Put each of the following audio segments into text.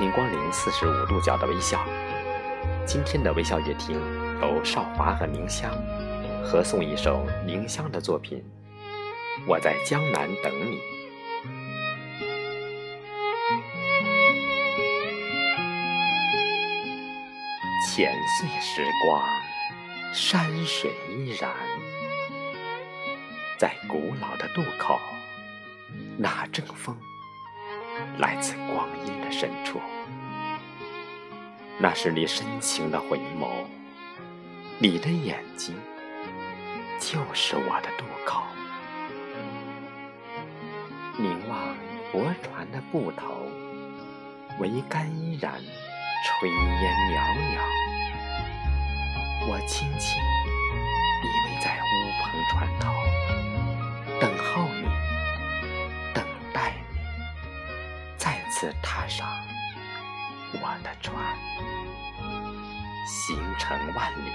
迎光临四十五度角的微笑。今天的微笑乐听由少华和宁香合诵一首宁香的作品《我在江南等你》。浅碎时光，山水依然，在古老的渡口，那阵风来自光阴的深处。那是你深情的回眸，你的眼睛就是我的渡口。凝望泊船的埠头，桅杆依然，炊烟袅袅。我轻轻依偎在乌篷船头，等候你，次踏上我的船，行程万里。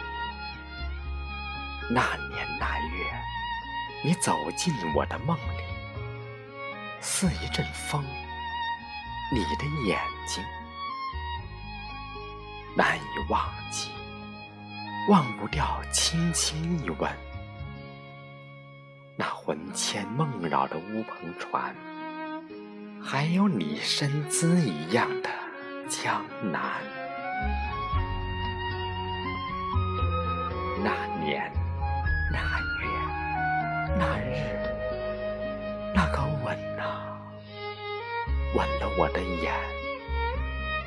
那年那月，你走进我的梦里，似一阵风，你的眼睛难以忘记。忘不掉轻轻一吻，那魂牵梦绕的乌篷船，还有你身姿一样的江南。那年那月那日，那个吻啊，吻了我的眼，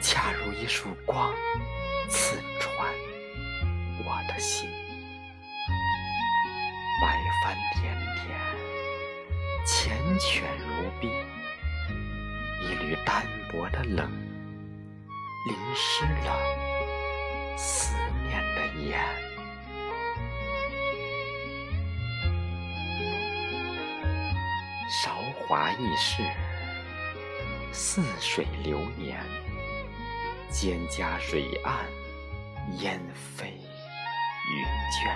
恰如一束光，刺穿。我的心，白帆点点，缱绻，薄的冷，淋湿了思念的眼。韶华易逝，似水流年，蒹葭水岸，烟飞。云卷，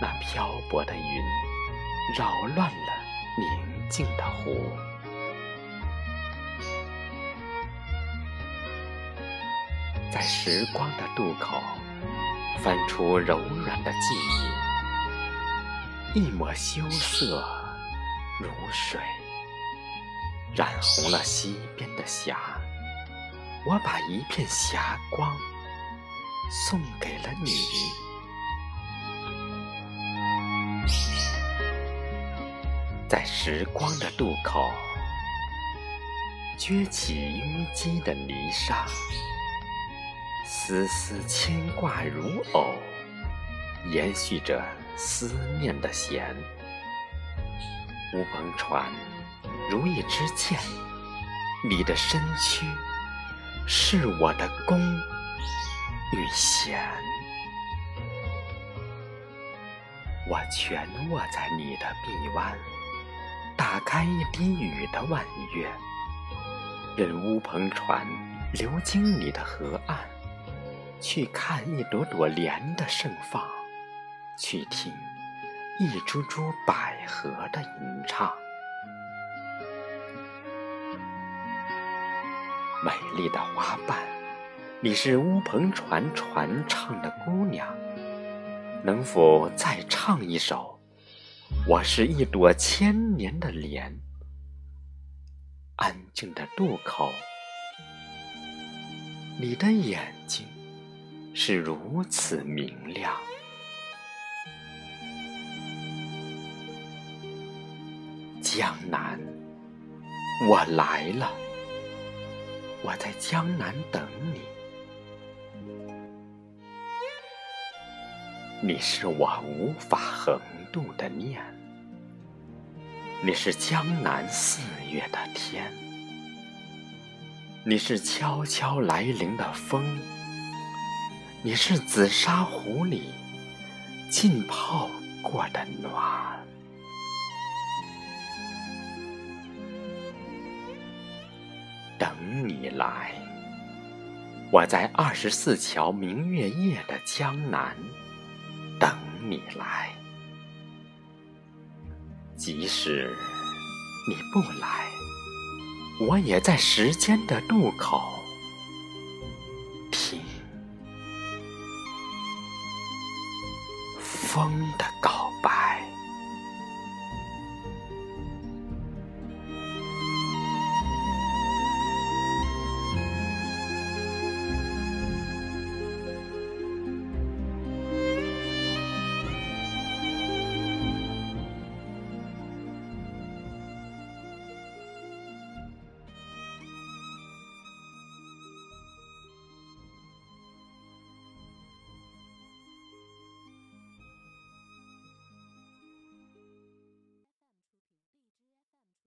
那漂泊的云，扰乱了宁静的湖。在时光的渡口，翻出柔软的记忆，一抹羞涩如水，染红了西边的霞。我把一片霞光。送给了你，在时光的渡口，撅起淤积的泥沙，丝丝牵挂如藕，延续着思念的弦。乌篷船如一支箭，你的身躯是我的弓。与弦，我蜷卧在你的臂弯，打开一滴雨的弯月，任乌篷船流经你的河岸，去看一朵朵莲的盛放，去听一株株百合的吟唱，美丽的花瓣。你是乌篷船传唱的姑娘，能否再唱一首？我是一朵千年的莲，安静的渡口，你的眼是如此明亮。江南，我来了，我在江南等你。你是我无法横渡的念，你是江南四月的天，你是悄悄来临的风，你是紫砂壶里浸泡过的暖。等你来，我在二十四桥明月夜的江南。等你来，即使你不来，我也在时间的路口风的高。